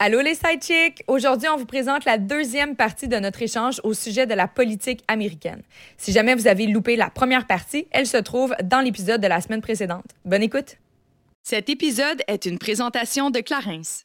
Allô les sidechicks! Aujourd'hui, on vous présente la deuxième partie de notre échange au sujet de la politique américaine. Si jamais vous avez loupé la première partie, elle se trouve dans l'épisode de la semaine précédente. Bonne écoute! Cet épisode est une présentation de Clarence.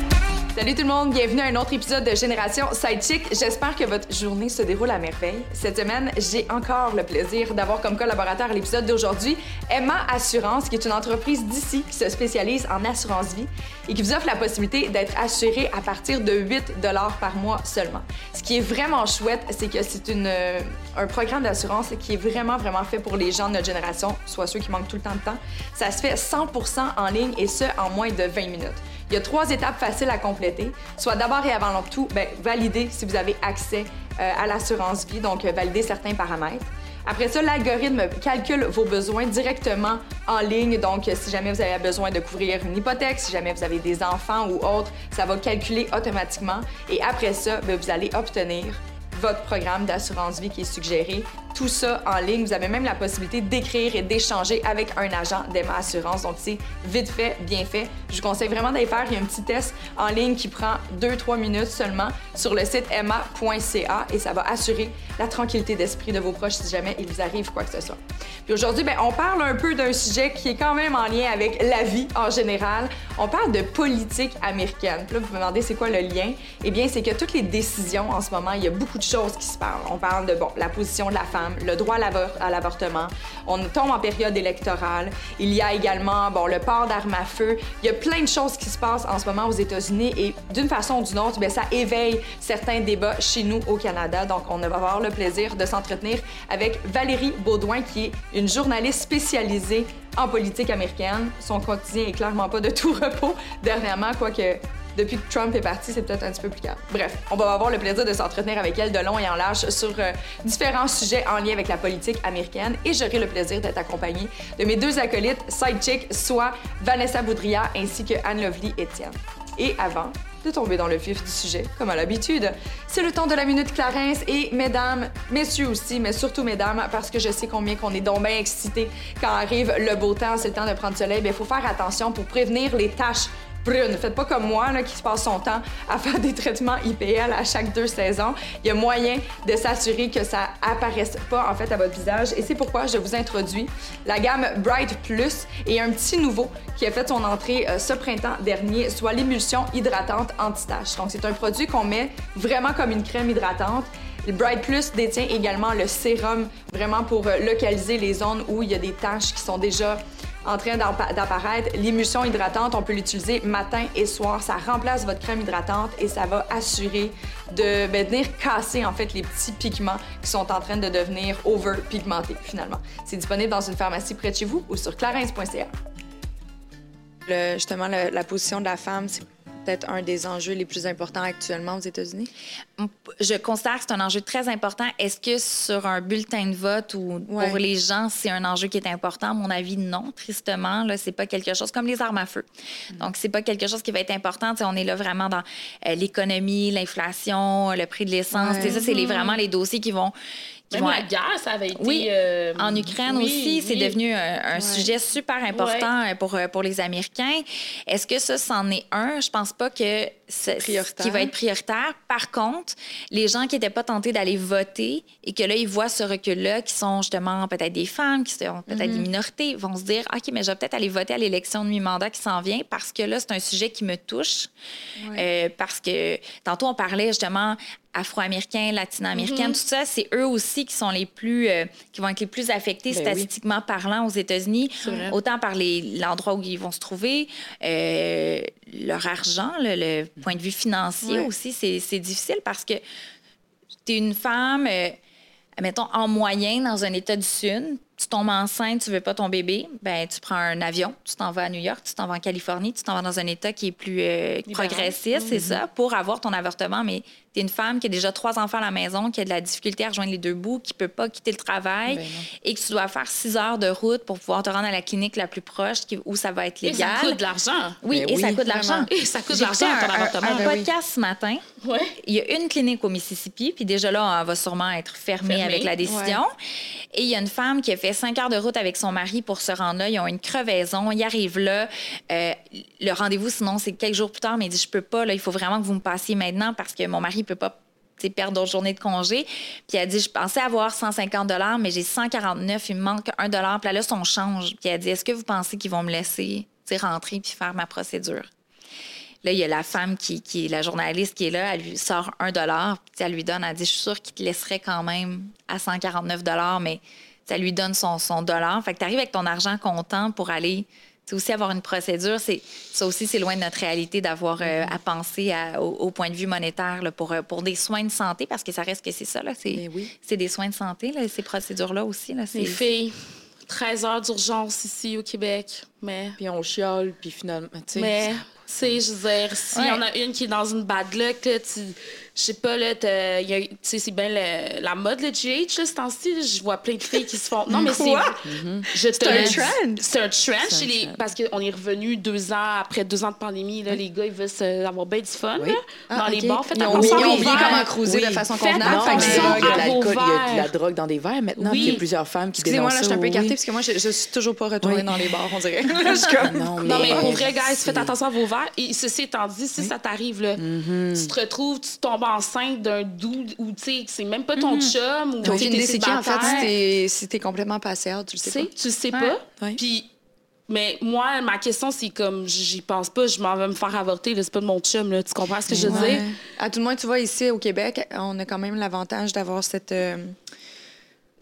Salut tout le monde, bienvenue à un autre épisode de Génération Sidechick. J'espère que votre journée se déroule à merveille. Cette semaine, j'ai encore le plaisir d'avoir comme collaborateur à l'épisode d'aujourd'hui Emma Assurance, qui est une entreprise d'ici qui se spécialise en assurance vie et qui vous offre la possibilité d'être assuré à partir de 8 par mois seulement. Ce qui est vraiment chouette, c'est que c'est une, euh, un programme d'assurance qui est vraiment, vraiment fait pour les gens de notre génération, soit ceux qui manquent tout le temps de temps. Ça se fait 100 en ligne et ce, en moins de 20 minutes. Il y a trois étapes faciles à Soit d'abord et avant tout, ben, valider si vous avez accès euh, à l'assurance vie, donc euh, valider certains paramètres. Après ça, l'algorithme calcule vos besoins directement en ligne. Donc, si jamais vous avez besoin de couvrir une hypothèque, si jamais vous avez des enfants ou autres, ça va calculer automatiquement. Et après ça, ben, vous allez obtenir votre programme d'assurance vie qui est suggéré ça en ligne. Vous avez même la possibilité d'écrire et d'échanger avec un agent d'Emma Assurance. Donc, c'est vite fait, bien fait. Je vous conseille vraiment d'aller faire. Il y a un petit test en ligne qui prend 2-3 minutes seulement sur le site emma.ca et ça va assurer la tranquillité d'esprit de vos proches si jamais il vous arrive quoi que ce soit. Puis aujourd'hui, ben, on parle un peu d'un sujet qui est quand même en lien avec la vie en général. On parle de politique américaine. Puis là, vous me demandez c'est quoi le lien? Eh bien, c'est que toutes les décisions en ce moment, il y a beaucoup de choses qui se parlent. On parle de, bon, la position de la femme le droit à l'avortement. On tombe en période électorale. Il y a également bon, le port d'armes à feu. Il y a plein de choses qui se passent en ce moment aux États-Unis et d'une façon ou d'une autre, bien, ça éveille certains débats chez nous au Canada. Donc, on va avoir le plaisir de s'entretenir avec Valérie Baudouin, qui est une journaliste spécialisée en politique américaine. Son quotidien est clairement pas de tout repos dernièrement, quoique depuis que Trump est parti, c'est peut-être un petit peu plus calme. Bref, on va avoir le plaisir de s'entretenir avec elle de long et en large sur euh, différents sujets en lien avec la politique américaine et j'aurai le plaisir d'être accompagnée de mes deux acolytes sidechick, soit Vanessa Boudria ainsi que Anne-Lovely Etienne. Et avant de tomber dans le vif du sujet, comme à l'habitude, c'est le temps de la minute Clarence et mesdames, messieurs aussi, mais surtout mesdames, parce que je sais combien qu'on est donc bien excités quand arrive le beau temps, c'est le temps de prendre soleil, il faut faire attention pour prévenir les tâches brune. Faites pas comme moi qui se passe son temps à faire des traitements IPL à chaque deux saisons. Il y a moyen de s'assurer que ça apparaisse pas en fait à votre visage et c'est pourquoi je vous introduis la gamme Bright Plus et un petit nouveau qui a fait son entrée euh, ce printemps dernier, soit l'émulsion hydratante anti-tache. Donc c'est un produit qu'on met vraiment comme une crème hydratante. Le Bright Plus détient également le sérum vraiment pour euh, localiser les zones où il y a des taches qui sont déjà en train d'apparaître. L'émulsion hydratante, on peut l'utiliser matin et soir. Ça remplace votre crème hydratante et ça va assurer de ben, venir casser en fait les petits pigments qui sont en train de devenir over-pigmentés finalement. C'est disponible dans une pharmacie près de chez vous ou sur clarins.ca. justement, la position de la femme, c'est peut-être un des enjeux les plus importants actuellement aux États-Unis? Je considère que c'est un enjeu très important. Est-ce que sur un bulletin de vote ou pour les gens, c'est un enjeu qui est important? À mon avis, non. Tristement, là, c'est pas quelque chose comme les armes à feu. Mm. Donc, c'est pas quelque chose qui va être important. on est là vraiment dans euh, l'économie, l'inflation, le prix de l'essence. Ça, c'est mm-hmm. vraiment les dossiers qui vont même la guerre, ça avait été. Oui, euh, en Ukraine aussi, c'est devenu un, sujet super important euh, pour, euh, pour les Américains. Est-ce que ça, c'en est un? Je pense pas que qui va être prioritaire. Par contre, les gens qui n'étaient pas tentés d'aller voter et que là, ils voient ce recul-là, qui sont justement peut-être des femmes, qui sont peut-être des mm-hmm. minorités, vont se dire OK, mais je vais peut-être aller voter à l'élection de mi-mandat qui s'en vient parce que là, c'est un sujet qui me touche. parce que tantôt, on parlait justement afro-américains, latino-américains, mm-hmm. tout ça, c'est eux aussi qui sont les plus, euh, qui vont être les plus affectés ben statistiquement parlant aux États-Unis, autant par l'endroit où ils vont se trouver, euh, leur argent, le, point de vue financier aussi, c'est difficile parce que tu es une femme, euh, mettons, en moyenne dans un État du Sud, tu tombes enceinte, tu veux pas ton bébé, ben tu prends un avion, tu t'en vas à New York, tu t'en vas en Californie, tu t'en vas dans un État qui est plus progressiste, c'est mm-hmm. ça, pour avoir ton avortement, mais tu es une femme qui a déjà trois enfants à la maison, qui a de la difficulté à rejoindre les deux bouts, qui peut pas quitter le travail ben et que tu dois faire six heures de route pour pouvoir te rendre à la clinique la plus proche où ça va être légal. Et ça coûte de l'argent. Oui, ben et ça coûte de l'argent. Et ça coûte de l'argent un, un, un, podcast ce matin. Ouais. Il y a une clinique au Mississippi, puis déjà là, elle va sûrement être fermée, avec la décision. Et il y a une femme qui a fait cinq heures de route avec son mari pour se rendre là. Ils ont une crevaison. Ils arrivent là. Euh, le rendez-vous, sinon, c'est quelques jours plus tard, mais il dit Je peux pas, là, il faut vraiment que vous me passiez maintenant parce que mon mari ne peut pas perdre d'autres journées de congé. Puis elle dit, je pensais avoir 150 mais j'ai 149, il me manque un dollar. Puis là, son change. Puis elle dit, est-ce que vous pensez qu'ils vont me laisser rentrer puis faire ma procédure? Là, il y a la femme qui, est la journaliste qui est là, elle lui sort un dollar, puis elle lui donne, elle dit, je suis sûre qu'il te laisserait quand même à 149 mais ça lui donne son, son dollar. Fait que tu arrives avec ton argent comptant pour aller c'est aussi avoir une procédure. C'est, ça aussi, c'est loin de notre réalité d'avoir euh, à penser au, point de vue monétaire pour, euh, pour des soins de santé, parce que ça reste que c'est ça. Là, c'est, c'est des soins de santé, là, ces procédures-là aussi. Là, Les filles, 13 heures d'urgence ici au Québec. Mais... Puis on chiale, puis finalement... Mais, tu sais, je veux dire, s'il y en a une qui est dans une bad luck, tu je sais pas, là, tu sais, c'est bien la mode, le GH, là, ce temps-ci. Je vois plein de filles qui se font. Non, mais c'est. Mm-hmm. C'est un trend. C'est un trend chez les. Parce qu'on est revenu deux ans après deux ans de pandémie. Là, Les gars, ils veulent avoir bien du fun là, ah, dans les bars. Faites ils ont oublié, ils ont oublié comment cruiser de façon convenable. Il y a de la drogue dans des verres maintenant. Il y a plusieurs femmes qui Excusez-moi, là, je suis un peu écartée parce que moi, je, je suis toujours pas retournée dans les bars, on dirait. non, mais, pour vrai, guys, faites attention à vos verres. Et ceci étant dit, si ça t'arrive, là, mm-hmm. tu te retrouves, tu tombes enceinte d'un doux ou tu sais, c'est même pas ton mm-hmm. chum ou tu es c'est en fait si t'es complètement passé tu le sais pas. Tu le sais pas. Puis mais moi, ma question, c'est comme, j'y pense pas, je m'en vais me faire avorter, c'est pas de mon chum, là. Tu comprends ce que je veux dire? À tout le moins, tu vois, ici, au Québec, on a quand même l'avantage d'avoir cette, euh,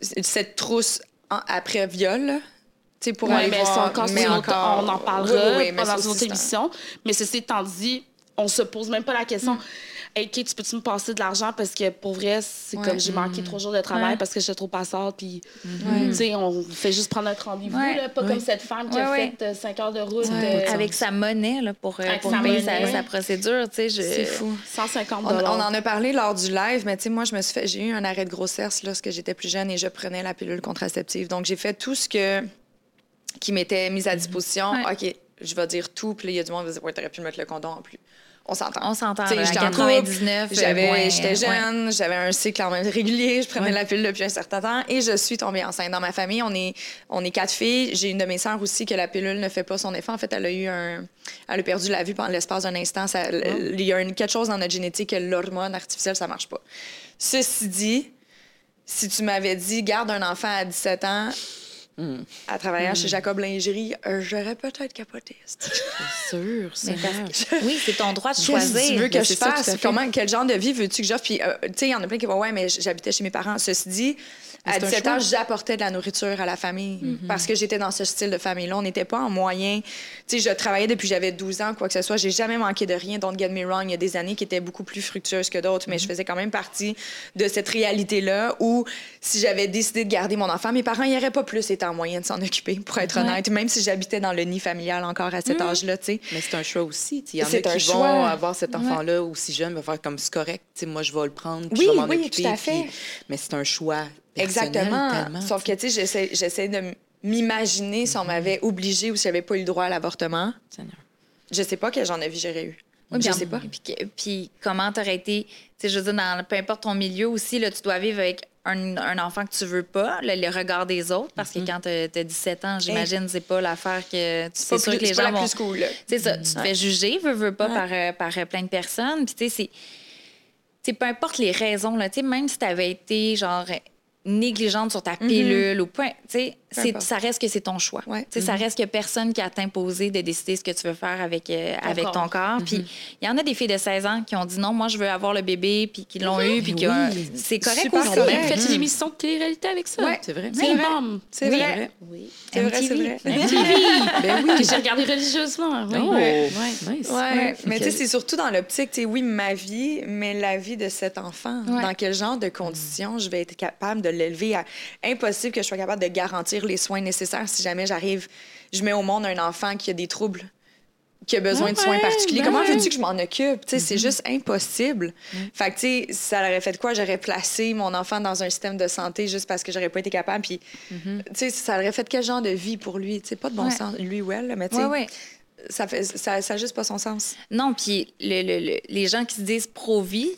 cette trousse après viol, sais, pour aller mais voir, encore, mais encore... on en parlera dans une autre émission. Mais ceci étant dit, on se pose même pas la question. Mm. Hey, Kate, tu peux-tu me passer de l'argent? Parce que pour vrai, c'est comme j'ai manqué trois jours de travail parce que j'étais trop passante. Puis, tu sais, on fait juste prendre notre rendez-vous, pas comme cette femme qui a fait euh, cinq heures de route. Euh, Avec sa monnaie là, pour, euh, pour payer sa, procédure. Je... C'est fou. 150 on, on, en a parlé lors du live, mais tu sais, moi, je me suis fait, j'ai eu un arrêt de grossesse lorsque j'étais plus jeune et je prenais la pilule contraceptive. Donc, j'ai fait tout ce que qui m'était mis à disposition. OK, je vais dire tout. Puis il y a du monde qui va dire, ouais, t'aurais pu mettre le condom en plus on s'entend. On s'entend. J'étais en 99. J'avais, j'étais jeune, j'avais un cycle en même régulier, je prenais la pilule depuis un certain temps et je suis tombée enceinte. Dans ma famille, on est, on est quatre filles. J'ai une de mes sœurs aussi que la pilule ne fait pas son effet. En fait, elle a eu un, elle a perdu la vue pendant l'espace d'un instant. Ça, oh. Il y a une, quelque chose dans notre génétique que l'hormone artificielle, ça marche pas. Ceci dit, si tu m'avais dit, garde un enfant à 17 ans, à travailler chez Jacob Lingerie, euh, j'aurais peut-être capoté. C'est sûr, c'est Oui, c'est ton droit de choisir. Qu'est-ce que tu veux que je fasse? Comment, quel genre de vie veux-tu que j'offre? Puis, euh, tu sais, il y en a plein qui vont, ouais, mais j'habitais chez mes parents. Ceci dit, à 17 ans, j'apportais de la nourriture à la famille mm-hmm. parce que j'étais dans ce style de famille-là. On n'était pas en moyen. Tu sais, je travaillais depuis j'avais 12 ans, quoi que ce soit. J'ai jamais manqué de rien. Don't get me wrong. Il y a des années qui étaient beaucoup plus fructueuses que d'autres, mais je mm-hmm. faisais quand même partie de cette réalité-là où si j'avais décidé de garder mon enfant, mes parents n'y auraient pas plus été en moyen de s'en occuper, pour être honnête, même si j'habitais dans le nid familial encore à cet mm-hmm. âge-là, tu sais. Mais c'est un choix aussi. Il y en a qui vont avoir cet enfant-là aussi jeune, va faire comme c'est correct. sais, moi, je vais le prendre, puis je vais m'en oui, occuper. Tout à fait. Mais c'est un choix Exactement. Sauf que, tu sais, j'essaie de m'imaginer si on mhm. m'avait obligé ou si j'avais pas eu le droit à l'avortement. Je sais pas quel genre de vie j'aurais eu. Oui, je sais pas. Puis, puis comment t'aurais été, tu sais, je veux dire, dans peu importe ton milieu aussi, là, tu dois vivre avec un, un enfant que tu veux pas, le, regard des autres, parce que mhm. quand tu as 17 ans, j'imagine, c'est pas l'affaire que tu sais sûr que les gens. C'est ça, tu te fais juger, veux, veux pas, par, euh, par euh, plein de personnes. Puis, tu sais, c'est. peu importe les raisons, là, même si tu avais été genre négligente sur ta mhm. pilule ou point. Tu sais, ça reste que c'est ton choix. Ça mhm. reste que personne qui a t'imposé de décider ce que tu veux faire avec, euh, avec ton corps. Puis mhm. il y en a des filles de 16 ans qui ont dit non, moi, je veux avoir le bébé, puis qui l'ont eu, puis c'est correct aussi. Faites une émission de télé-réalité avec ça. C'est vrai. C'est vrai. C'est vrai. Oui. C'est vrai, c'est vrai. ben oui. J'ai regardé religieusement. Oui. Oh. Ouais. Nice. Ouais. Mais tu sais, c'est surtout dans l'optique, tu sais, oui, ma vie, mais la vie de cet enfant. Dans quel genre de conditions je vais être capable de l'élever à... Impossible que je sois capable de garantir les soins nécessaires si jamais j'arrive, je mets au monde un enfant qui a des troubles qui a besoin de soins particuliers. Comment ben veux-tu que je m'en occupe? C'est mm-hmm. juste impossible. Fait que, tu sais, ça aurait fait quoi? J'aurais placé mon enfant dans un système de santé juste parce que j'aurais pas été capable. Puis, tu sais, ça aurait fait quel genre de vie pour lui? Tu sais, pas de bon sens, lui ou elle, mais tu sais ça fait ça, ça juste pas son sens. Non, puis le, les gens qui se disent pro-vie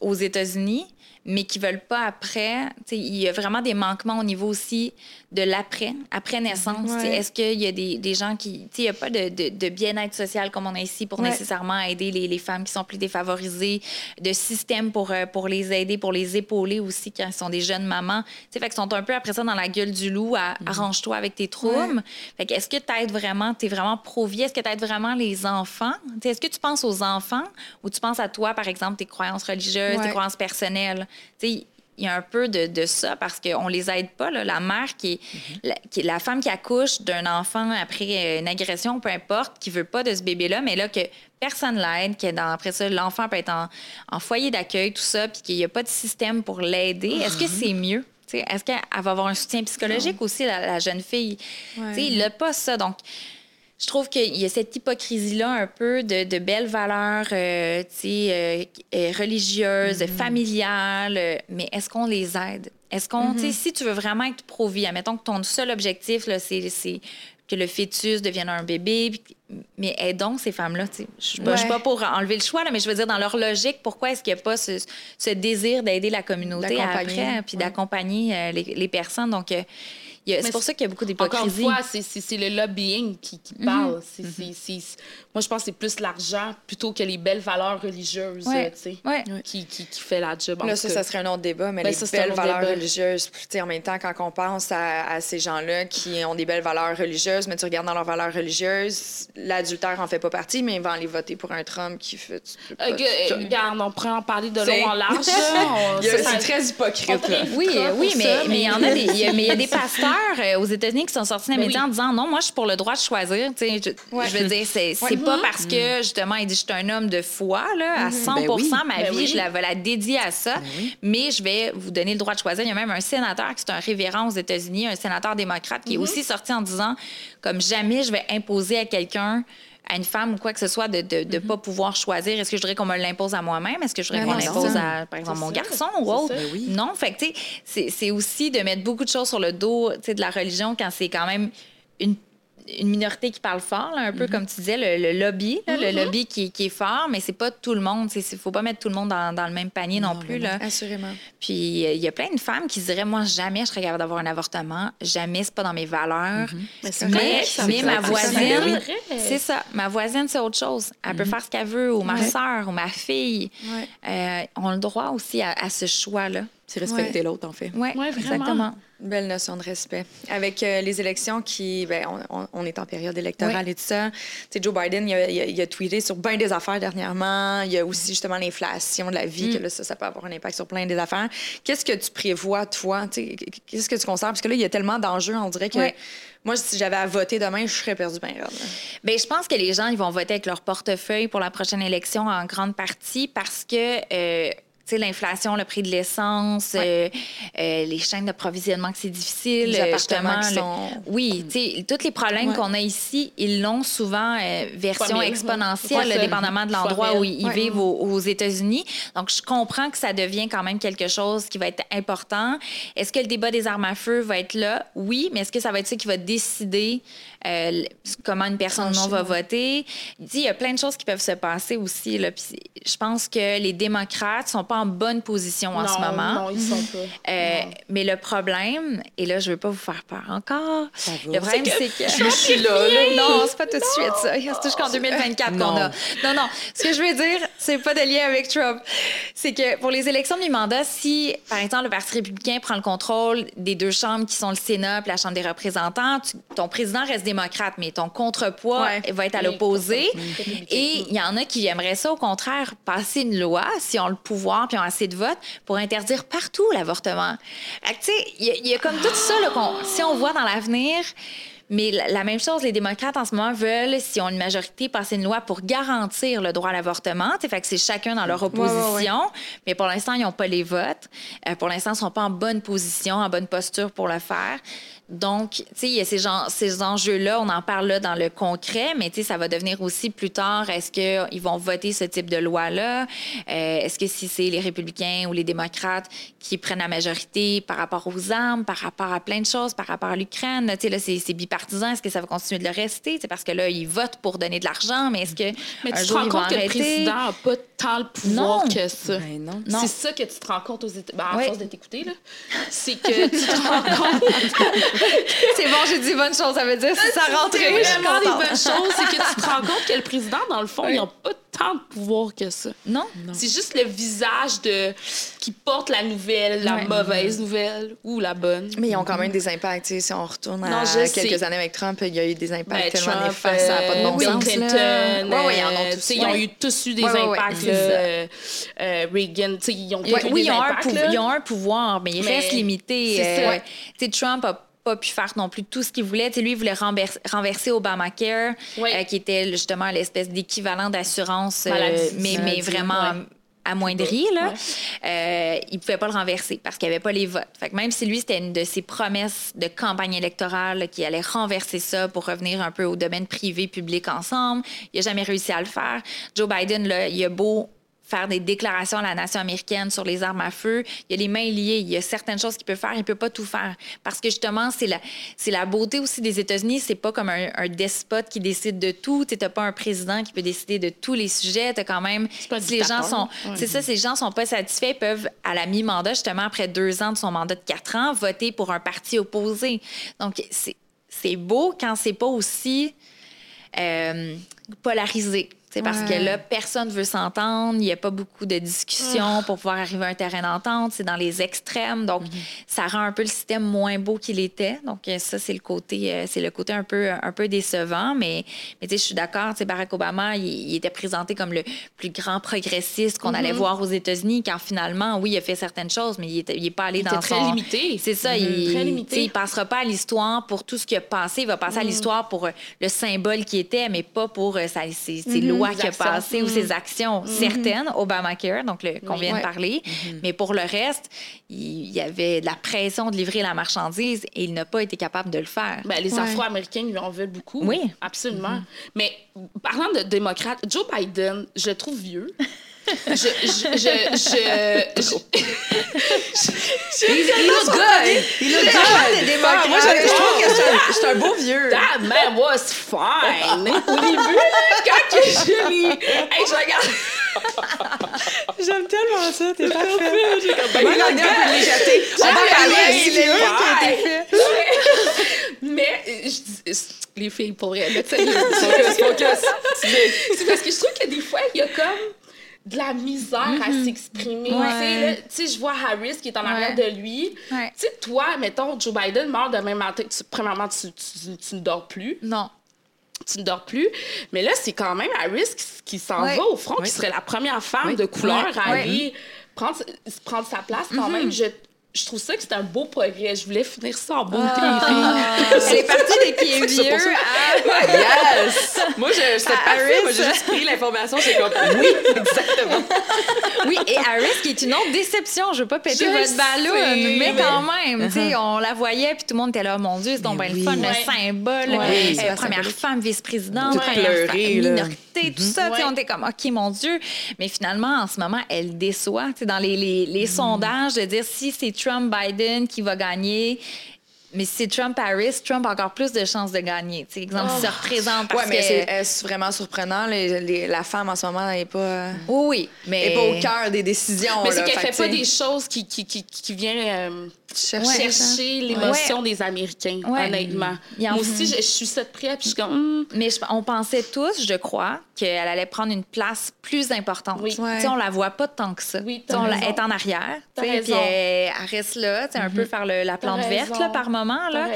aux États-Unis, mais qui veulent pas après. Il y a vraiment des manquements au niveau aussi de l'après, après naissance. Est-ce qu'il y a des, des gens qui... Il n'y a pas de, de, de bien-être social comme on a ici pour nécessairement aider les, les, femmes qui sont plus défavorisées, de système pour, euh, pour les aider, pour les épauler aussi quand elles sont des jeunes mamans. T'sais, fait qu'ils sont un peu après ça dans la gueule du loup, à, mm-hmm. arrange-toi avec tes troubles. Fait est-ce que tu aides vraiment, tu es vraiment pro-vie? Est-ce que tu aides vraiment les enfants? Est-ce que tu penses aux enfants ou tu penses à toi, par exemple, tes croyances religieuses, tes croyances personnelles? Il y a un peu de, ça parce qu'on les aide pas. La mère qui est, la, qui la, femme qui accouche d'un enfant après une agression, peu importe, qui veut pas de ce bébé-là, mais là que personne l'aide, que dans, après ça, l'enfant peut être en, foyer d'accueil, tout ça, puis qu'il n'y a pas de système pour l'aider. Est-ce que c'est mieux? Est-ce qu'elle va avoir un soutien psychologique aussi, la, jeune fille? Il n'a pas ça. Donc, je trouve qu'il y a cette hypocrisie-là un peu de, de belles valeurs euh, euh, euh, religieuses, mm-hmm. familiales, mais est-ce qu'on les aide? Est-ce qu'on, mm-hmm. si tu veux vraiment être pro-vie, admettons que ton seul objectif, c'est que le fœtus devienne un bébé, mais aidons ces femmes-là. Je ne suis pas pour enlever le choix, là, mais je veux dire, dans leur logique, pourquoi est-ce qu'il n'y a pas ce, désir d'aider la communauté après, puis d'accompagner les, les, personnes? Donc, c'est pour ça qu'il y a beaucoup d'hypocrisie. Encore une fois, c'est le lobbying qui, qui mhm. parle. Mm moi, je pense que c'est plus l'argent plutôt que les belles valeurs religieuses Qui, qui, qui, fait la job. Là, ça, ça serait un autre débat, mais ben, les belles valeurs religieuses, en même temps, quand on pense à, ces gens-là qui ont des belles valeurs religieuses, mais tu regardes dans leurs valeurs religieuses, l'adultère en fait pas partie, mais ils vont aller voter pour un Trump qui fait. regarde, on pourrait en parler de long en large. c'est très hypocrite. Oui, oui, mais il y en a des, mais il y a des pasteurs euh, aux États-Unis qui sont sortis ben médias en disant non, moi, je suis pour le droit de choisir. Je, je, veux dire, c'est pas mm-hmm. parce que, justement, il dit je suis un homme de foi, là, à 100 mm-hmm. ben ma ben vie, je la, vais la dédier à ça. Mais je vais vous donner le droit de choisir. Il y a même un sénateur qui est un révérend aux États-Unis, un sénateur démocrate, qui est mm-hmm. aussi sorti en disant comme jamais je vais imposer à quelqu'un à une femme ou quoi que ce soit de ne de, pas pouvoir choisir. Est-ce que je voudrais qu'on me l'impose à moi-même? Est-ce que je voudrais qu'on l'impose à, par exemple, mon garçon ou autre? Non. Fait que, tu sais, c'est aussi de mettre beaucoup de choses sur le dos de la religion quand c'est quand même une une minorité qui parle fort, un peu mhm. comme tu disais, le, lobby, le mhm. lobby qui, qui, est fort, mais c'est pas tout le monde. Il faut pas mettre tout le monde dans, dans le même panier non, plus. Là. Assurément. Puis il y a plein de femmes qui diraient Moi, jamais je serais capable d'avoir un avortement. Jamais, c'est pas dans mes valeurs. Mhm. Mais, mais, ma voisine, c'est ça. Ma voisine, c'est autre chose. Elle peut faire ce qu'elle veut, ou ma soeur, ou ma fille. Euh, on a le droit aussi à, ce choix-là. C'est respecter l'autre, en fait. Oui, exactement. Belle notion de respect. Avec euh, les élections qui, ben, on, est en période électorale et tout ça. Tu sais, Joe Biden, il a, tweeté sur bien des affaires dernièrement. Il y a aussi justement l'inflation de la vie, mm. que là, ça, ça peut avoir un impact sur plein des affaires. Qu'est-ce que tu prévois, toi? Qu'est-ce que tu considères? Parce que là, il y a tellement d'enjeux, on dirait que. Moi, si j'avais à voter demain, je serais perdu bien Bien, je pense que les gens, ils vont voter avec leur portefeuille pour la prochaine élection en grande partie parce que euh, l'inflation, le prix de l'essence, euh, euh, les chaînes d'approvisionnement que c'est difficile. Les appartements sont... Oui, mm. tous les problèmes qu'on a ici, ils l'ont souvent euh, version exponentielle, dépendamment de l'endroit où ils, vivent aux, États-Unis. Donc, je comprends que ça devient quand même quelque chose qui va être important. Est-ce que le débat des armes à feu va être là? Oui, mais est-ce que ça va être ça qui va décider comment une personne non va voter? Il y a plein de choses qui peuvent se passer aussi. Là. je pense que les démocrates sont pas en bonne position en ce moment. Non, ils sont pas. Euh, mais le problème, et là, je veux pas vous faire peur encore. Le problème, c'est que. Je suis là, Non, c'est pas tout de suite ça. C'est jusqu'en 2024 qu'on a. Non, non. Ce que je veux dire, c'est pas de lien avec Trump. C'est que pour les élections de mi-mandat, si, par exemple, le Parti républicain prend le contrôle des deux chambres qui sont le Sénat et la Chambre des représentants, ton président reste démocrate, mais ton contrepoids va être à l'opposé. Et il y en a qui aimeraient ça, au contraire, passer une loi, si on le pouvoir, puis ont assez de votes pour interdire partout l'avortement. Tu sais, il y, a comme tout ça, là, si on voit dans l'avenir, mais la, même chose, les démocrates en ce moment veulent, si on a une majorité, passer une loi pour garantir le droit à l'avortement. Fait que c'est chacun dans leur opposition. Mais pour l'instant, ils n'ont pas les votes. Euh, pour l'instant, ils ne sont pas en bonne position, en bonne posture pour le faire. Donc, tu sais, y a ces, ces enjeux-là, on en parle là dans le concret, mais tu sais, ça va devenir aussi plus tard, est-ce qu'ils vont voter ce type de loi-là? Euh, est-ce que si c'est les républicains ou les démocrates qui prennent la majorité par rapport aux armes, par rapport à plein de choses, par rapport à l'Ukraine, tu sais, là, c'est bipartisan, est-ce que ça va continuer de le rester? C'est parce que là, ils votent pour donner de l'argent, mais est-ce que. Mais tu te rends compte que le président n'a pas tant le pouvoir que ça. Ben non. C'est ça que tu te rends compte aux États ben, à force de t'écouter, là. C'est que tu te rends compte. c'est bon, j'ai dit bonne chose. Ça veut dire si ça rentre. C'est vraiment des bonnes choses. C'est que tu te rends compte que le président, dans le fond, il n'a pas tant de pouvoir que ça. Non? C'est juste le visage de qui porte la nouvelle, la mauvaise nouvelle ou la bonne. Mais ils ont quand même des impacts. Si on retourne à quelques années avec Trump, il y a eu des impacts ben, tellement néfastes, ça n'a pas de bon Bill sens. Clinton, euh, ouais, ils, en ont tous, ils ont eu tous eu des impacts. Euh, euh, Reagan, ils ont tous oui, des impacts. ils ont un pouvoir, mais il reste limité. Euh, Trump a pas pu faire non plus tout ce qu'il voulait. lui, il voulait renverser, Obamacare, euh, qui était justement l'espèce d'équivalent d'assurance, euh, mais, mais vraiment amoindri. Là. Euh, il pouvait pas le renverser parce qu'il n'y avait pas les votes. Fait que même si lui, c'était une de ses promesses de campagne électorale qui allait renverser ça pour revenir un peu au domaine privé-public ensemble, il n'a jamais réussi à le faire. Joe Biden, là, il a beau faire des déclarations à la nation américaine sur les armes à feu. Il y a les mains liées. Il y a certaines choses qu'il peut faire. Il ne peut pas tout faire. Parce que justement, c'est la, c'est la beauté aussi des États-Unis. C'est pas comme un, despote qui décide de tout. Tu n'as pas un président qui peut décider de tous les sujets. Tu quand même. Si les gens sont. C'est ça, si les gens sont pas satisfaits, ils peuvent, à la mi-mandat, justement, après deux ans de son mandat de quatre ans, voter pour un parti opposé. Donc, c'est, c'est beau quand c'est pas aussi euh, polarisé. C'est parce que là, personne ne veut s'entendre. Il n'y a pas beaucoup de discussions pour pouvoir arriver à un terrain d'entente. C'est dans les extrêmes. Donc, mhm. ça rend un peu le système moins beau qu'il était. Donc, euh, ça, c'est le côté, euh, c'est le côté un peu, un peu décevant. Mais, mais tu sais, je suis d'accord. Barack Obama, il, était présenté comme le plus grand progressiste qu'on allait mhm. voir aux États-Unis. Quand finalement, oui, il a fait certaines choses, mais il n'est pas allé il dans était très limité. C'est ça. Il, mhm. très limité. Il passera pas à l'histoire pour tout ce qui a passé. Il va passer à l'histoire pour euh, le symbole qui était, mais pas pour ses, lois qui a passé ou ses mm. actions, mm-hmm. certaines, Obamacare, donc qu'on vient de parler. Mm-hmm. Mais pour le reste, il y avait de la pression de livrer la marchandise et il n'a pas été capable de le faire. Ben, les Afro-Américains lui en veulent beaucoup. Oui. Absolument. Mm-hmm. Mais parlant de démocrate, Joe Biden, je le trouve vieux. je, je, je, je, Il look good. Il look good. Moi, je trouve que suis un beau vieux. That man was fine. Au début, quand je l'ai... Hey, je regarde... J'aime tellement ça, t'es parfait. J'ai comme, ben, un peu légèreté. On va parler des qui a été fait. Mais, les filles, pour vrai, focus, focus. C'est parce que je trouve que des fois, il y a comme de la misère à mm-hmm. s'exprimer. Tu sais, je vois Harris qui est en arrière de lui. Tu sais, toi, mettons, Joe Biden meurt demain matin. Tu, premièrement, tu, tu, tu, ne dors plus. Non. Tu ne dors plus. Mais là, c'est quand même Harris qui, s'en va au front, qui serait la première femme de couleur à aller prendre, prendre sa place quand mm-hmm. même. Je, je trouve ça que c'est un beau progrès. Je voulais finir ça en beauté, ah, C'est parti des pieds vieux à... yes! Moi, je, je Harris. Moi, j'ai juste pris l'information. C'est comme, oui, exactement. oui, et Harris, qui est une autre déception. Je veux pas péter votre ballon, mais, quand même, tu sais, uh-huh. on la voyait, puis tout le monde était là, mon Dieu, c'est donc bien le fun, le symbole. Euh, première femme vice-présidente, première femme tout ça. On était comme, OK, mon Dieu. Mais finalement, en ce moment, elle déçoit. Dans les, les, les mm. sondages, de dire si c'est Trump-Biden qui va gagner. Mais si c'est Trump-Harris, Trump a encore plus de chances de gagner. T'sais, exemple, oh. se représente parce ouais, mais que... c'est vraiment surprenant. la femme, en ce moment, n'est pas... Oui, oui, mais... Elle n'est pas au cœur des décisions. Mais c'est qu'elle fait pas des choses qui, qui, qui, qui viennent... Euh, chercher, l'émotion des Américains, honnêtement. Moi aussi, je, suis ça de près, puis je suis comme... Hmm. Mais on pensait tous, je crois, qu'elle allait prendre une place plus importante. Oui. On la voit pas tant que ça. Oui, on la, est en arrière, puis elle, reste là, un peu faire la plante verte là, par moment. Là.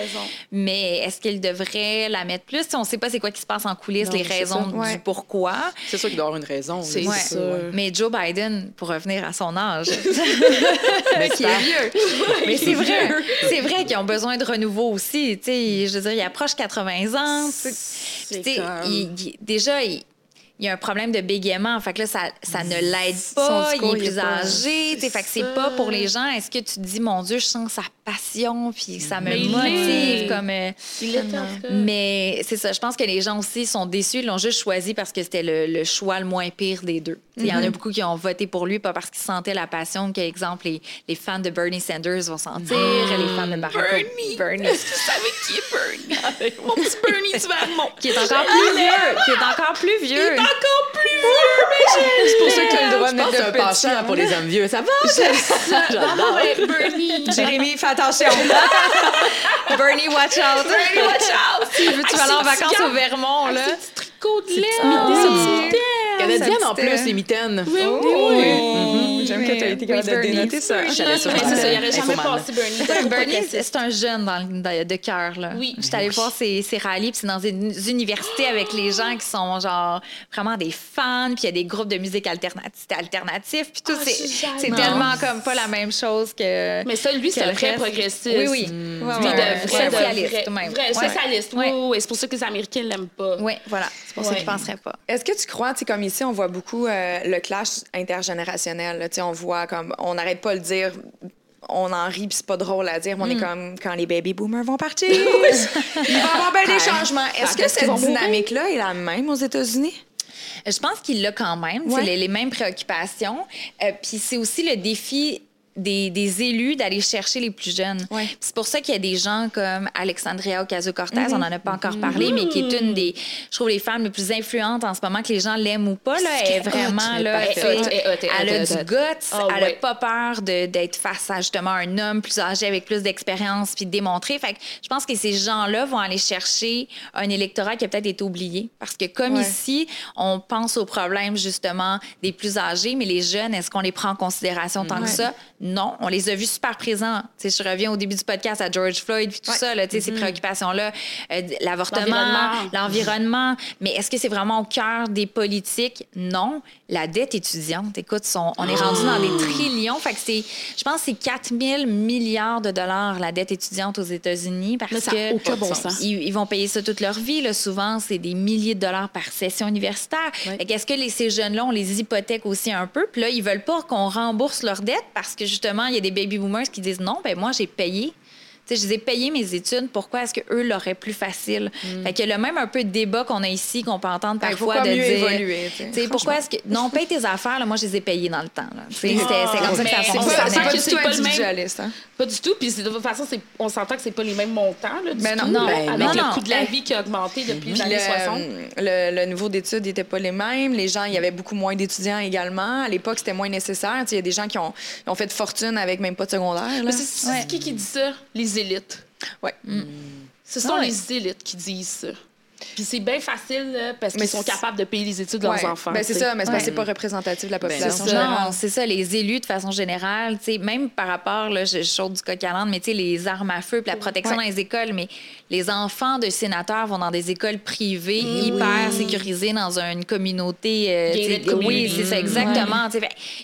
Mais est-ce qu'elle devrait la mettre plus? on sait pas c'est quoi qui se passe en coulisses, les raisons du pourquoi. C'est sûr qu'il doit y avoir une raison. C'est ça. Mais Joe Biden, pour revenir à son âge, qui est vieux c'est vrai. c'est vrai qu'ils ont besoin de renouveau aussi. je veux dire, il approche 80 ans. déjà, il, il y a un problème de bégaiement. Fait que là, ça, ça ne l'aide pas. il est plus âgé. Fait que c'est pas pour les gens. Est-ce que tu te dis, mon Dieu, je sens sa passion, puis ça me motive. Comme, euh, mais c'est ça. Je pense que les gens aussi sont déçus. Ils l'ont juste choisi parce que c'était le, choix le moins pire des deux. Il y en a mhm. beaucoup qui ont voté pour lui, pas parce qu'ils sentaient la passion que, exemple, les, les, fans de Bernie Sanders vont sentir, les fans de Barack Bernie. Bernie. Est-ce que tu savais qui est Bernie? Mon petit Bernie mon Qui est encore plus vieux. Qui est encore plus vieux encore plus vieux, mais C'est pour ça que tu as le droit de mettre un penchant pour les hommes vieux. Ça va? J'adore. Bernie. Jérémy, fais attention. Bernie, watch out. Bernie, watch out. Si tu veux aller en vacances au Vermont, là? tricot de lait. Canadienne en plus, les mitaines. Oui, oui, oui. J'aime que tu aies été capable de dénoter ça. J'allais sur C'est ça, il aurait jamais passé Bernie. Bernie, c'est un jeune dans, de cœur. Oui. J'étais allée voir ses, ses rallyes, puis c'est dans une université avec les gens qui sont genre vraiment des fans, puis il y a des groupes de musique alternative, alternatif, puis tout. Ah, c'est tellement comme pas la même chose que. Mais ça, lui, c'est un vrai progressiste. Oui, oui. Lui, de vrai socialiste, même. Vrai socialiste, oui. C'est pour ça que les Américains l'aiment pas. Oui, voilà. C'est pour ça qu'ils penseraient pas. Est-ce que tu crois, tu comme ici, on voit beaucoup euh, le clash intergénérationnel. on voit comme. On n'arrête pas de le dire on en rit, puis c'est pas drôle à dire, mais on est mm. comme quand les baby boomers vont partir. il va y avoir bien des changements. Est-ce que cette dynamique-là est la même aux États-Unis? Je pense qu'il l'a quand même, les, les, mêmes préoccupations. Euh, puis c'est aussi le défi des, élus d'aller chercher les plus jeunes. C'est pour ça qu'il y a des gens comme Alexandria Ocasio-Cortez, on n'en a pas encore parlé, mais qui est une des, je trouve, les femmes les plus influentes en ce moment, que les gens l'aiment ou pas. Là, elle est vraiment, là, elle, a du guts, ah elle n'a pas peur d'être face à justement un homme plus âgé avec plus d'expérience puis de démontrer. Fait que je pense que ces gens-là vont aller chercher un électorat qui a peut-être été oublié. Parce que comme ici, on pense aux problèmes justement des plus âgés, mais les jeunes, est-ce qu'on les prend en considération tant que ça? Non, on les a vus super présents. je reviens au début du podcast à George Floyd, puis tout ça, là, ces mm-hmm. préoccupations-là, euh, l'avortement, l'environnement. Mais est-ce que c'est vraiment au cœur des politiques? Non. La dette étudiante, écoute, on est rendu dans des trillions. Fait que c'est, je pense que c'est 4 000 milliards de dollars, la dette étudiante aux États-Unis, parce que aucun bon sens. Ils, vont payer ça toute leur vie. Là. Souvent, c'est des milliers de dollars par session universitaire. Est-ce que les, ces jeunes-là, on les hypothèque aussi un peu? Puis là, ils veulent pas qu'on rembourse leur dette parce que justement, il y a des baby boomers qui disent non, ben moi, j'ai payé je les ai payé mes études, pourquoi est-ce qu'eux l'auraient plus facile? Mm. Fait que le même un peu de débat qu'on a ici, qu'on peut entendre ben, parfois de mieux dire. Évoluer, pourquoi est-ce que. Non, paye tes affaires, là, moi, je les ai payées dans le temps. C'est comme ça que ça fonctionne. C'est pas, du tout individualiste. Hein? Pas du tout. Puis de toute façon, on s'entend que c'est pas les mêmes montants. Là, du ben non, avec le coût de la vie qui a augmenté depuis les années 60. Le, niveau d'études n'était pas les mêmes. Les gens, il y avait beaucoup moins d'étudiants également. À l'époque, c'était moins nécessaire. Il y a des gens qui ont, ont, fait de fortune avec même pas de secondaire. C'est qui qui dit ça? Les élites. Ouais. Mm. Ce sont ah les élites qui disent ça. Puis c'est bien facile parce qu'ils sont capables de payer les études de leurs enfants. Ben, c'est ça, mais c'est pas représentatif de la ben, population Non, c'est ça, les élus de façon générale, même par rapport, là, je chaude du coq à mais les armes à feu, puis la protection dans les écoles, mais les enfants de sénateurs vont dans des écoles privées hyper sécurisées dans une communauté. Euh, oui, c'est ça, exactement.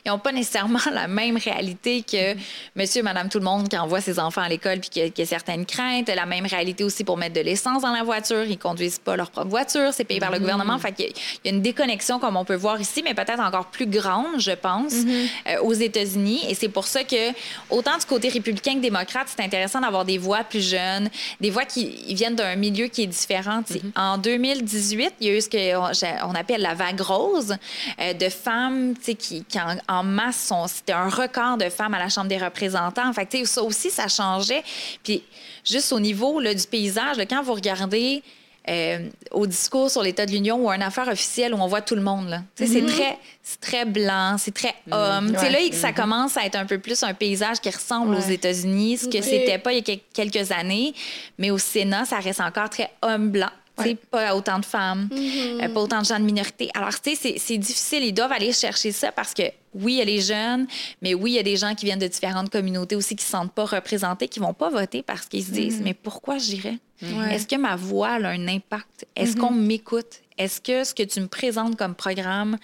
ils n'ont pas nécessairement la même réalité que monsieur, madame, tout le monde qui envoie ses enfants à l'école puis qui a, certaines craintes. La même réalité aussi pour mettre de l'essence dans la voiture. Ils conduisent pas leur propre voiture, c'est payé par le mm-hmm. gouvernement. Fait il y a une déconnexion comme on peut voir ici, mais peut-être encore plus grande, je pense, mm-hmm. euh, aux États-Unis. Et c'est pour ça que, autant du côté républicain que démocrate, c'est intéressant d'avoir des voix plus jeunes, des voix qui viennent d'un milieu qui est différent. Mm-hmm. En 2018, il y a eu ce qu'on appelle la vague rose euh, de femmes qui, qui en, masse, c'était un record de femmes à la Chambre des représentants. En fait, ça aussi, ça changeait. Puis juste au niveau là, du paysage, quand vous regardez euh, au discours sur l'état de l'Union ou une affaire officielle où on voit tout le monde. Là. C'est mm-hmm. très, très blanc, c'est très mm-hmm. homme. Là, ça mm-hmm. commence à être un peu plus un paysage qui ressemble aux États-Unis, ce que c'était pas il y a quelques années. Mais au Sénat, ça reste encore très homme blanc. Pas autant de femmes, euh, pas autant de gens de minorité. Alors, tu sais, c'est difficile. Ils doivent aller chercher ça parce que, oui, il y a les jeunes, mais oui, il y a des gens qui viennent de différentes communautés aussi qui ne se sentent pas représentés, qui vont pas voter parce qu'ils se disent, mais pourquoi j'irais? Est-ce que ma voix a un impact? Est-ce mm-hmm. qu'on m'écoute? Est-ce que ce que tu me présentes comme programme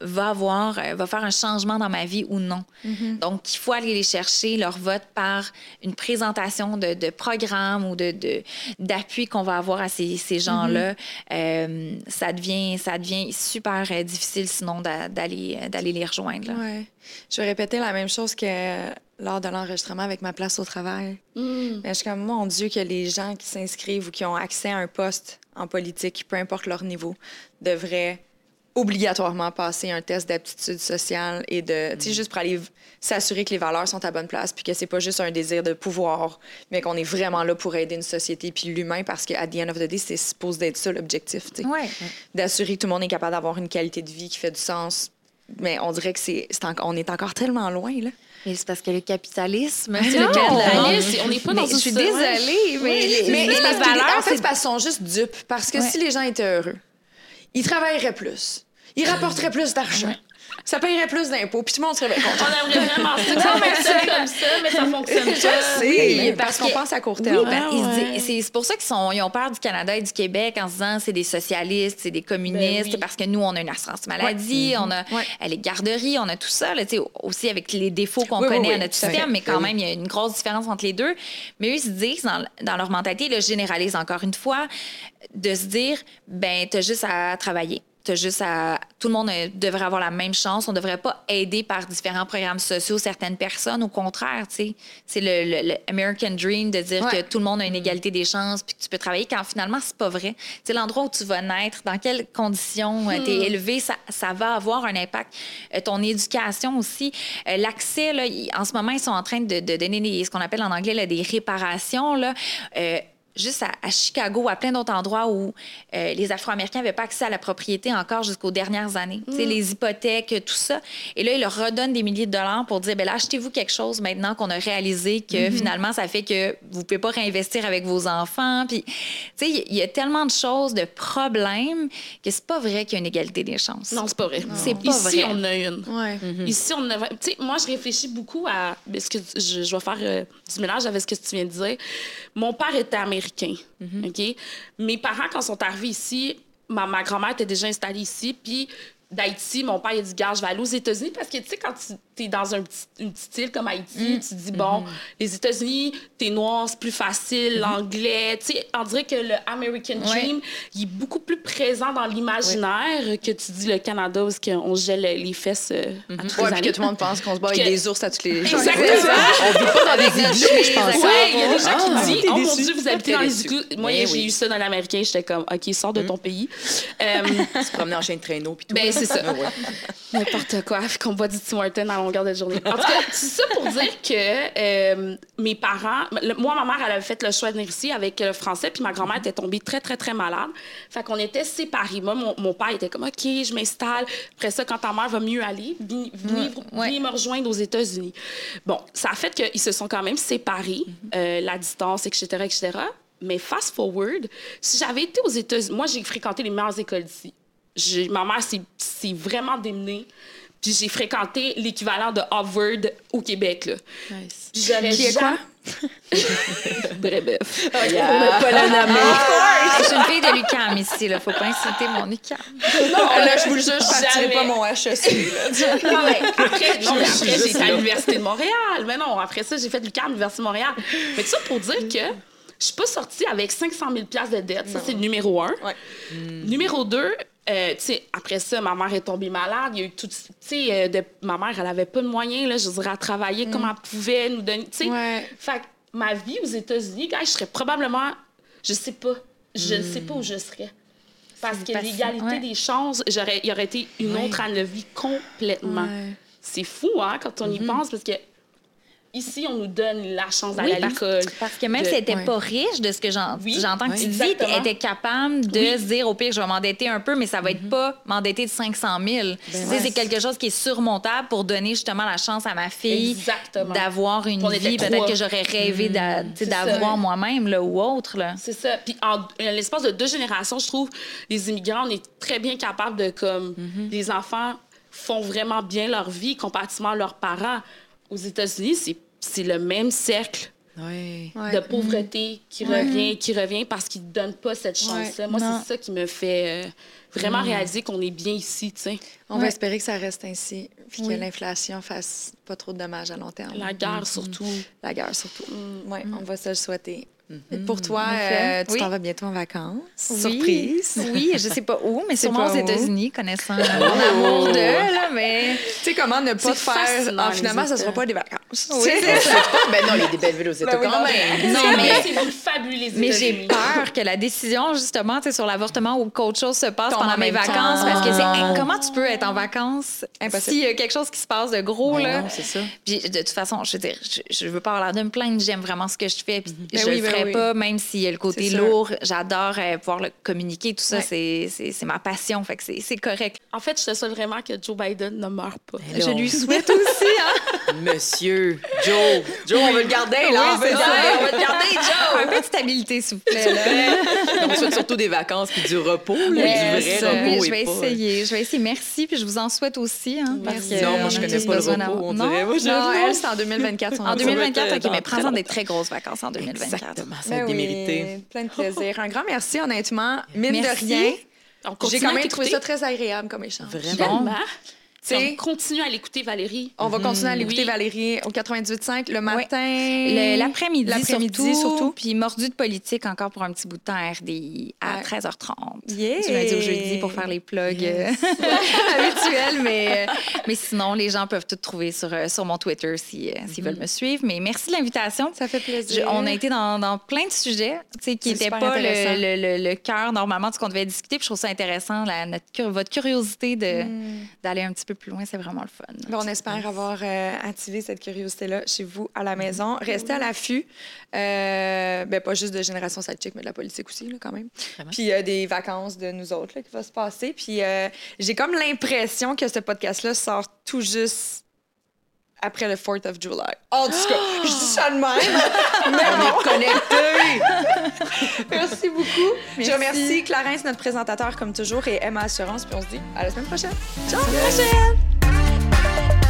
va avoir, euh, va faire un changement dans ma vie ou non. Mm-hmm. Donc, il faut aller les chercher, leur vote, par une présentation de, de programme ou de, d'appui qu'on va avoir à ces, ces gens-là. Mm-hmm. Euh, ça, devient, ça devient super euh, difficile sinon d'aller, d'aller les rejoindre. Ouais. Je vais répéter la même chose que lors de l'enregistrement avec ma place au travail. Mm. Mais je suis comme, mon Dieu, que les gens qui s'inscrivent ou qui ont accès à un poste en politique, peu importe leur niveau, devraient obligatoirement passer un test d'aptitude sociale et de, tu sais, mm. juste pour aller s'assurer que les valeurs sont à bonne place, puis que c'est pas juste un désir de pouvoir, mais qu'on est vraiment là pour aider une société puis l'humain, parce qu'à the end of the day, c'est supposé d'être ça l'objectif, tu sais. Ouais. D'assurer que tout le monde est capable d'avoir une qualité de vie qui fait du sens. Mais on dirait que c'est, on est encore tellement loin, là. Mais c'est parce que le capitalisme, c'est le capitalisme. On n'est pas dans Je suis désolée, mais, mais, les valeurs, en fait, parce sont juste dupes. Parce que si les gens étaient heureux, ils travailleraient plus, ils rapporteraient plus d'argent ça paierait plus d'impôts, puis tout le monde serait content. On aimerait vraiment ça, ça fonctionne comme ça, mais ça fonctionne pas. Je parce, qu'on pense à court terme. Ben, c'est pour ça qu'ils ils ont peur du Canada et du Québec en se disant c'est des socialistes, c'est des communistes, ben parce que nous, on a une assurance maladie, on a mm-hmm. les garderies, on a tout ça, là, aussi avec les défauts qu'on connaît à notre système, mais quand même, il y a une grosse différence entre les deux. Mais eux, ils se disent, dans, dans leur mentalité, ils le généralisent encore une fois, de se dire, ben, tu as juste à travailler juste à. Tout le monde devrait avoir la même chance. On ne devrait pas aider par différents programmes sociaux certaines personnes. Au contraire, tu sais. C'est le, American Dream de dire que tout le monde a une égalité des chances puis que tu peux travailler quand finalement, c'est pas vrai. Tu l'endroit où tu vas naître, dans quelles conditions euh, tu es hmm. élevé, ça, ça, va avoir un impact. Euh, ton éducation aussi. Euh, l'accès, là, en ce moment, ils sont en train de, donner ce qu'on appelle en anglais des réparations. Là juste à, Chicago, à plein d'autres endroits où euh, les Afro-Américains n'avaient pas accès à la propriété encore jusqu'aux dernières années. Mm. Les hypothèques, tout ça. Et là, ils leur redonnent des milliers de dollars pour dire, ben là, achetez-vous quelque chose maintenant qu'on a réalisé que mm-hmm. finalement, ça fait que vous ne pouvez pas réinvestir avec vos enfants. Puis, tu sais, il y a tellement de choses, de problèmes, que c'est pas vrai qu'il y a une égalité des chances. Non, c'est pas vrai. C'est pas Ici, vrai. on a une. Mm-hmm. Ici, on a... Tu sais, moi, je réfléchis beaucoup à... ce que je, je vais faire euh, du mélange avec ce que tu viens de dire. Mon père était américain, mhm. OK? Mes parents, quand sont arrivés ici, ma, ma grand-mère était déjà installée ici, puis d'Haïti, mon père, il a dit, gars, je vais aller aux États-Unis parce que, tu sais, quand tu es dans un petit, une petite île comme Haïti, mm. tu dis, bon, mm-hmm. les États-Unis, t'es noir, c'est plus facile, mm-hmm. l'anglais. Tu sais, on dirait que le American Dream, il est beaucoup plus présent dans l'imaginaire que tu dis le Canada où on gèle les fesses euh, à mm-hmm. tous les que tout le monde pense qu'on se bat avec des ours à tous les jours. Exactement. on vit pas dans des igloos, je pense. Oui, il y a des gens qui ah, disent, oh mon Dieu, vous habitez dans les igloos. Moi, j'ai eu ça dans l'américain, j'étais comme, OK, sors de ton pays. Euh, tu te promenais en chaîne de traîneau, puis tout. Ben, c'est ça. N'importe quoi, qu'on boit du Tim Hortons à longueur de journée. En tout cas, c'est ça pour dire que euh, mes parents... moi, ma mère, elle avait fait le choix de venir ici avec le français, puis ma grand-mère était tombée très, très, très malade. Fait qu'on était séparés. Moi, mon, père était comme, OK, je m'installe. Après ça, quand ta mère va mieux aller, viens, me rejoindre aux États-Unis. Bon, ça a fait qu'ils se sont quand même séparés, mm-hmm. euh, la distance, etc., etc., mais fast forward, si j'avais été aux États-Unis, moi, j'ai fréquenté les meilleures écoles d'ici ma mère s'est vraiment démenée. Puis j'ai fréquenté l'équivalent de Harvard au Québec. Là. Nice. J'aurais Qui est quoi? Bref. Oh, yeah. On n'a pas la nommer. Je suis une fille de l'UQAM ici. Il ne faut pas insulter mon UQAM. Non, là, je vous le jure, je ne partirai pas mon HEC. non, mais après, non, mais après j'ai été à l'Université de Montréal. Mais non, après ça, j'ai fait l'UQAM, l'Université de Montréal. Mais tout ça pour dire que je suis pas sortie avec 500 000 de dette. Ça, c'est le numéro un. Ouais. Numéro deux, euh, après ça, ma mère est tombée malade. Il y a eu tout. Euh, de, ma mère, elle avait pas de moyens, là, je dirais, à travailler comme mm. elle pouvait, nous donner. Ouais. Fait ma vie aux États-Unis, je serais probablement. Je sais pas. Je ne sais pas où je serais. Parce que l'égalité des chances, j'aurais, il aurait été une autre année de vie complètement. C'est fou, hein, quand on y mm-hmm. pense, parce que Ici, on nous donne la chance d'aller à l'école. Parce que même si elle n'était pas riche, de ce que j'entends que tu dis, elle était capable de se dire, au pire, je vais m'endetter un peu, mais ça va être mm-hmm. pas m'endetter de 500 000. Ben c'est quelque chose qui est surmontable pour donner justement la chance à ma fille d'avoir une vie peut-être que j'aurais rêvé mm-hmm. d'avoir moi-même ou autre. C'est ça. Puis en, l'espace de deux générations, je trouve, les immigrants, on est très bien capables de, comme, mm-hmm. les enfants font vraiment bien leur vie comparativement à leurs parents. Aux États-Unis, c'est c'est le même cercle de pauvreté qui revient, qui revient parce qu'ils ne donnent pas cette chance-là. Moi, c'est ça qui me fait euh, vraiment mm. réaliser qu'on est bien ici, tu sais. On va espérer que ça reste ainsi, puis que l'inflation fasse pas trop de dommages à long terme. La guerre, mm. surtout. La guerre, surtout. Mm. Oui, on va se le souhaiter. Pour toi, euh, tu t'en vas bientôt en vacances? Surprise. Oui, je sais pas où, mais sûrement aux États-Unis, connaissant mon amour de, là, mais... Tu sais comment ne pas faire... Ah, finalement, ça sera pas des vacances. Oui, c'est ça. ben non, les des belles villes aux ben quand même. Non, mais... C'est fabuleux, Mais j'ai peur que la décision, justement, tu sais, sur l'avortement ou qu'autre chose se passe pendant mes vacances, parce que c'est... comment tu peux être en vacances s'il y a quelque chose qui se passe de gros, ben là? Non, c'est ça. Puis, de toute façon, je veux dire, je, veux pas avoir l'air de me plaindre, j'aime vraiment ce que je fais, puis mhm. je ferai pas, même s'il y a le côté lourd. J'adore euh, pouvoir le communiquer, tout ça, c'est ma passion, fait que c'est correct. En fait, je te souhaite vraiment que Joe Biden ne meure pas. je lui souhaite aussi, hein? Monsieur Joe. Joe, on veut le garder, là. on, veut on veut le garder, Joe. Un peu de stabilité, s'il vous plaît. on souhaite surtout des vacances puis du repos, là, du vrai repos. Je vais essayer, je vais essayer. Merci, puis je vous en souhaite aussi. Hein, parce que non, moi, je connais pas le repos, on dirait. Moi, non, elle, c'est en 2024. En 2024, OK, mais prends-en des très grosses vacances en 2024. Exactement, ça va démérité. Plein de plaisir. Un grand merci, honnêtement. Mine de rien. J'ai quand même trouvé ça très agréable comme échange. Vraiment? On continue à l'écouter, Valérie. On va continuer à l'écouter, Valérie, au 98.5 le matin. L'après-midi, surtout, surtout. Puis mordu de politique encore pour un petit bout de temps RDI à 13h30. Yeah. Du lundi au jeudi pour faire les plugs euh, habituels. Mais, euh, mais sinon, les gens peuvent tout trouver sur, euh, sur mon Twitter s'ils mm-hmm. veulent me suivre. Mais merci de l'invitation. Ça fait plaisir. on a été dans, dans, plein de sujets qui n'étaient pas le, le, le, cœur normalement de ce qu'on devait discuter. Puis je trouve ça intéressant, la, notre, votre curiosité mm. d'aller un petit peu plus loin, c'est vraiment le fun. on espère avoir euh, activé cette curiosité-là chez vous à la maison. Restez à l'affût, euh, ben, pas juste de Génération Sidechick, mais de la politique aussi, là, quand même. Puis euh, des vacances de nous autres là, qui va se passer. Puis j'ai comme l'impression que ce podcast-là sort tout juste après le 4th of July. En tout cas, je dis ça de même. mais on est connectés. Merci beaucoup. Je remercie Clarence, notre présentateur, comme toujours, et Emma Assurance. Puis on se dit à la semaine prochaine. Ciao. À la prochaine.